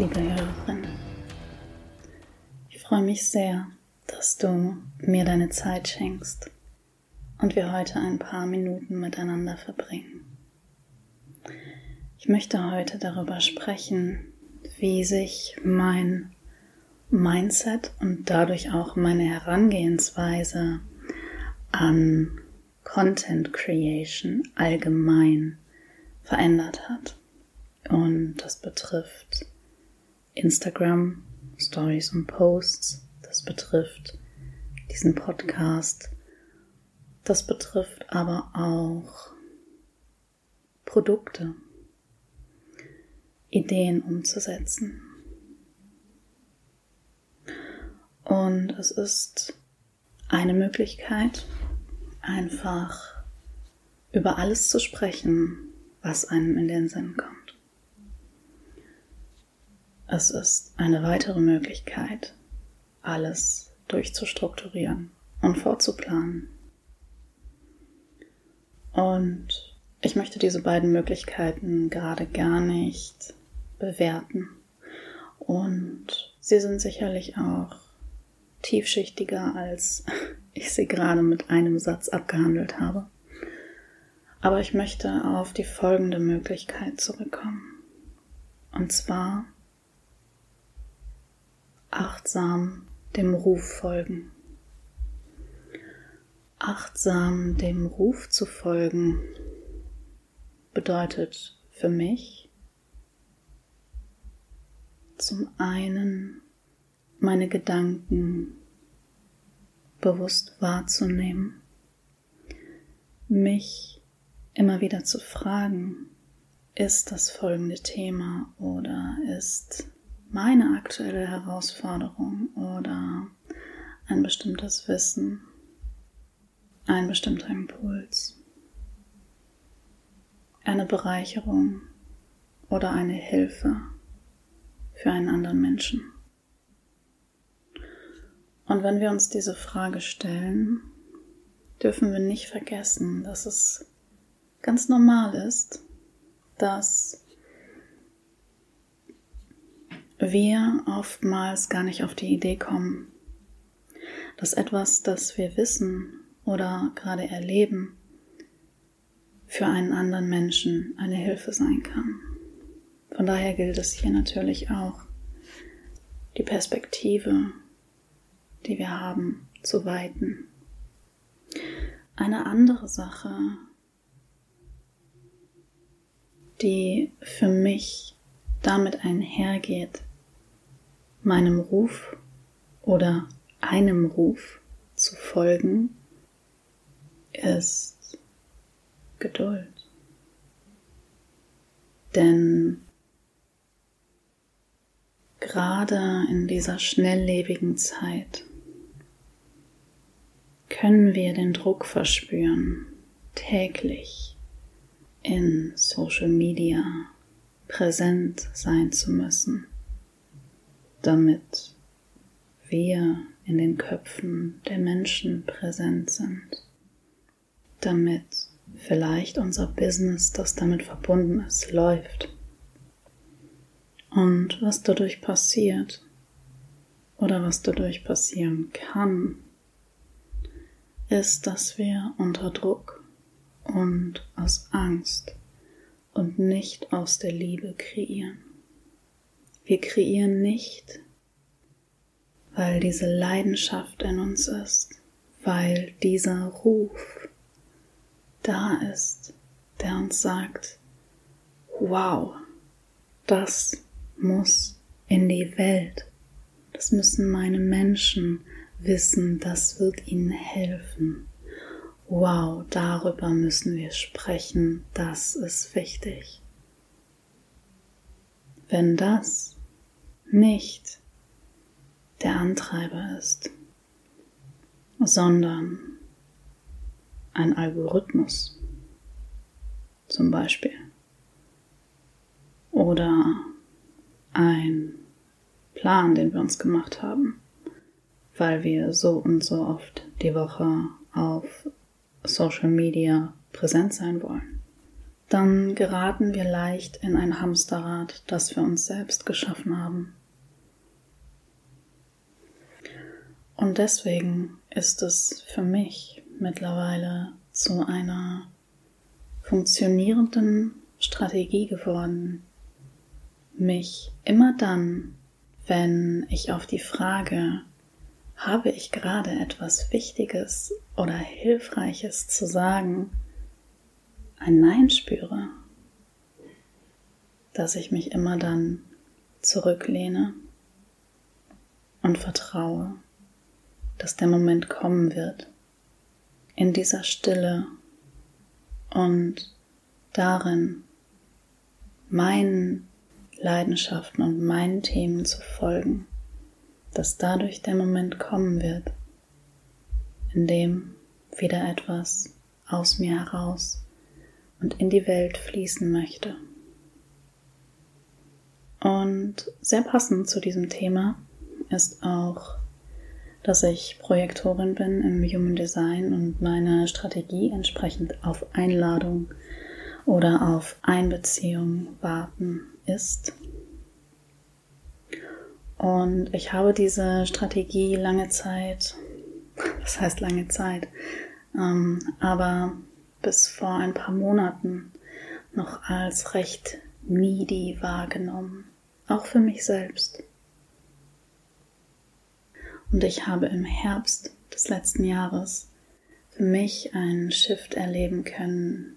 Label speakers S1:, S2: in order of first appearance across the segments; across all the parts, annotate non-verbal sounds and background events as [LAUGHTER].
S1: Liebe Hörerin. Ich freue mich sehr, dass du mir deine Zeit schenkst und wir heute ein paar Minuten miteinander verbringen. Ich möchte heute darüber sprechen, wie sich mein Mindset und dadurch auch meine Herangehensweise an Content Creation allgemein verändert hat. Und das betrifft Instagram, Stories und Posts. Das betrifft diesen Podcast. Das betrifft aber auch Produkte, Ideen umzusetzen. Und es ist eine Möglichkeit, einfach über alles zu sprechen, was einem in den Sinn kommt. Es ist eine weitere Möglichkeit, alles durchzustrukturieren und vorzuplanen. Und ich möchte diese beiden Möglichkeiten gerade gar nicht bewerten. Und sie sind sicherlich auch tiefschichtiger, als [LAUGHS] ich sie gerade mit einem Satz abgehandelt habe. Aber ich möchte auf die folgende Möglichkeit zurückkommen. Und zwar achtsam dem Ruf folgen. Achtsam dem Ruf zu folgen bedeutet für mich zum einen meine Gedanken bewusst wahrzunehmen, mich immer wieder zu fragen, ist das folgende Thema oder ist meine aktuelle Herausforderung oder ein bestimmtes Wissen, ein bestimmter Impuls, eine Bereicherung oder eine Hilfe für einen anderen Menschen. Und wenn wir uns diese Frage stellen, dürfen wir nicht vergessen, dass es ganz normal ist, dass wir oftmals gar nicht auf die Idee kommen, dass etwas, das wir wissen oder gerade erleben, für einen anderen Menschen eine Hilfe sein kann. Von daher gilt es hier natürlich auch, die Perspektive, die wir haben, zu weiten. Eine andere Sache, die für mich damit einhergeht, meinem Ruf oder einem Ruf zu folgen, ist Geduld. Denn gerade in dieser schnelllebigen Zeit können wir den Druck verspüren, täglich in Social Media präsent sein zu müssen damit wir in den Köpfen der Menschen präsent sind, damit vielleicht unser Business, das damit verbunden ist, läuft. Und was dadurch passiert oder was dadurch passieren kann, ist, dass wir unter Druck und aus Angst und nicht aus der Liebe kreieren. Wir kreieren nicht, weil diese Leidenschaft in uns ist, weil dieser Ruf da ist, der uns sagt, wow, das muss in die Welt. Das müssen meine Menschen wissen, das wird ihnen helfen. Wow, darüber müssen wir sprechen, das ist wichtig. Wenn das nicht der Antreiber ist, sondern ein Algorithmus zum Beispiel oder ein Plan, den wir uns gemacht haben, weil wir so und so oft die Woche auf Social Media präsent sein wollen, dann geraten wir leicht in ein Hamsterrad, das wir uns selbst geschaffen haben. Und deswegen ist es für mich mittlerweile zu einer funktionierenden Strategie geworden, mich immer dann, wenn ich auf die Frage, habe ich gerade etwas Wichtiges oder Hilfreiches zu sagen, ein Nein spüre, dass ich mich immer dann zurücklehne und vertraue, dass der Moment kommen wird, in dieser Stille und darin meinen Leidenschaften und meinen Themen zu folgen, dass dadurch der Moment kommen wird, in dem wieder etwas aus mir heraus und in die Welt fließen möchte. Und sehr passend zu diesem Thema ist auch, dass ich Projektorin bin im Human Design und meine Strategie entsprechend auf Einladung oder auf Einbeziehung warten ist. Und ich habe diese Strategie lange Zeit, [LAUGHS] was heißt lange Zeit, ähm, aber bis vor ein paar Monaten noch als recht needy wahrgenommen, auch für mich selbst. Und ich habe im Herbst des letzten Jahres für mich einen Shift erleben können,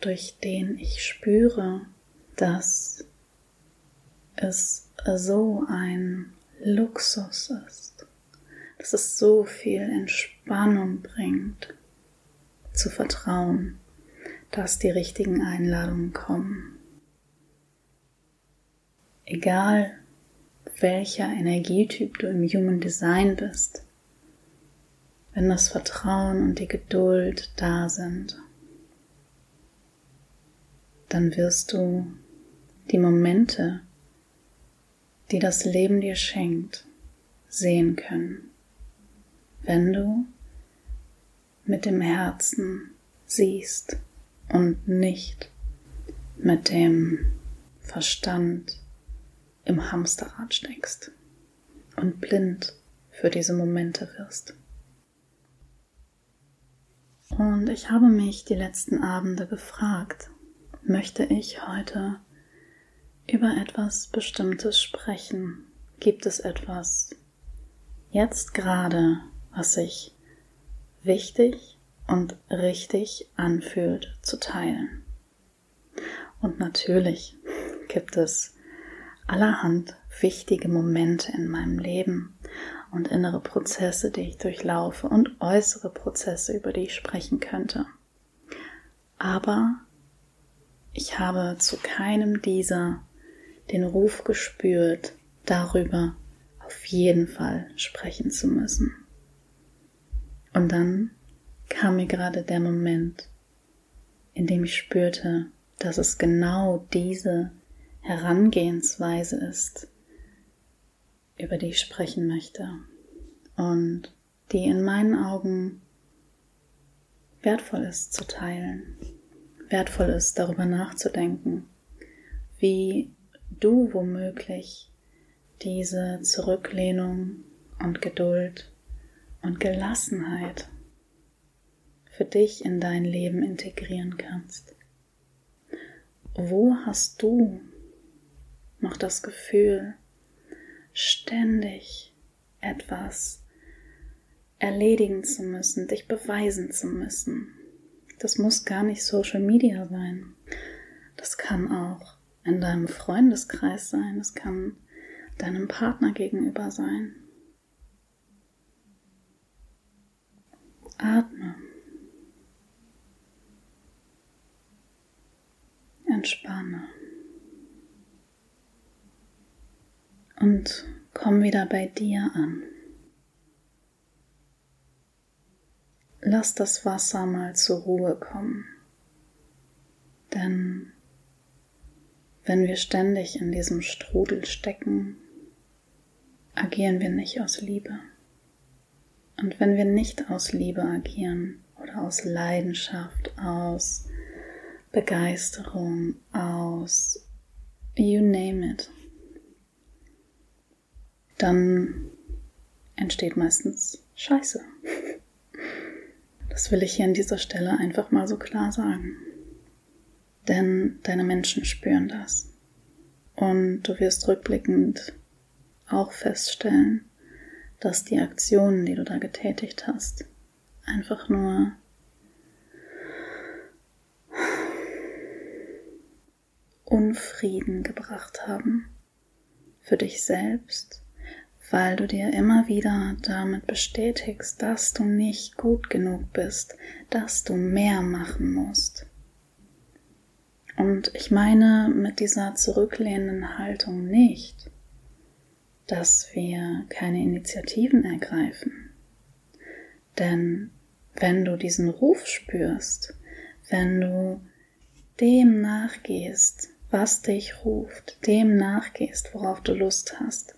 S1: durch den ich spüre, dass es so ein Luxus ist, dass es so viel Entspannung bringt, zu vertrauen, dass die richtigen Einladungen kommen. Egal welcher Energietyp du im Human Design bist, wenn das Vertrauen und die Geduld da sind, dann wirst du die Momente, die das Leben dir schenkt, sehen können, wenn du mit dem Herzen siehst und nicht mit dem Verstand im Hamsterrad steckst und blind für diese Momente wirst. Und ich habe mich die letzten Abende gefragt, möchte ich heute über etwas Bestimmtes sprechen? Gibt es etwas jetzt gerade, was sich wichtig und richtig anfühlt zu teilen? Und natürlich gibt es allerhand wichtige Momente in meinem Leben und innere Prozesse, die ich durchlaufe und äußere Prozesse, über die ich sprechen könnte. Aber ich habe zu keinem dieser den Ruf gespürt, darüber auf jeden Fall sprechen zu müssen. Und dann kam mir gerade der Moment, in dem ich spürte, dass es genau diese Herangehensweise ist, über die ich sprechen möchte und die in meinen Augen wertvoll ist zu teilen, wertvoll ist darüber nachzudenken, wie du womöglich diese Zurücklehnung und Geduld und Gelassenheit für dich in dein Leben integrieren kannst. Wo hast du noch das Gefühl, ständig etwas erledigen zu müssen, dich beweisen zu müssen? Das muss gar nicht Social Media sein. Das kann auch in deinem Freundeskreis sein, es kann deinem Partner gegenüber sein. Atme. Entspanne. Und komm wieder bei dir an. Lass das Wasser mal zur Ruhe kommen. Denn wenn wir ständig in diesem Strudel stecken, agieren wir nicht aus Liebe. Und wenn wir nicht aus Liebe agieren oder aus Leidenschaft, aus Begeisterung, aus you name it, dann entsteht meistens Scheiße. Das will ich hier an dieser Stelle einfach mal so klar sagen. Denn deine Menschen spüren das. Und du wirst rückblickend auch feststellen, dass die Aktionen, die du da getätigt hast, einfach nur Unfrieden gebracht haben für dich selbst, weil du dir immer wieder damit bestätigst, dass du nicht gut genug bist, dass du mehr machen musst. Und ich meine mit dieser zurücklehnenden Haltung nicht, dass wir keine Initiativen ergreifen. Denn wenn du diesen Ruf spürst, wenn du dem nachgehst, was dich ruft, dem nachgehst, worauf du Lust hast,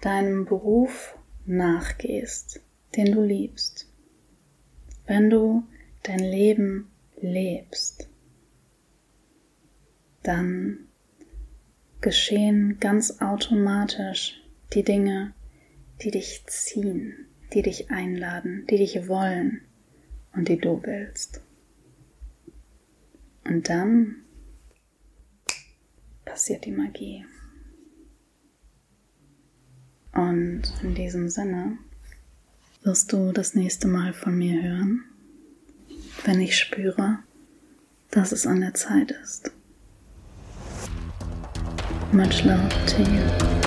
S1: deinem Beruf nachgehst, den du liebst, wenn du dein Leben lebst, dann geschehen ganz automatisch die Dinge, die dich ziehen, die dich einladen, die dich wollen und die du willst. Und dann passiert die Magie. Und in diesem Sinne wirst du das nächste Mal von mir hören, wenn ich spüre, dass es an der Zeit ist. Much love to you.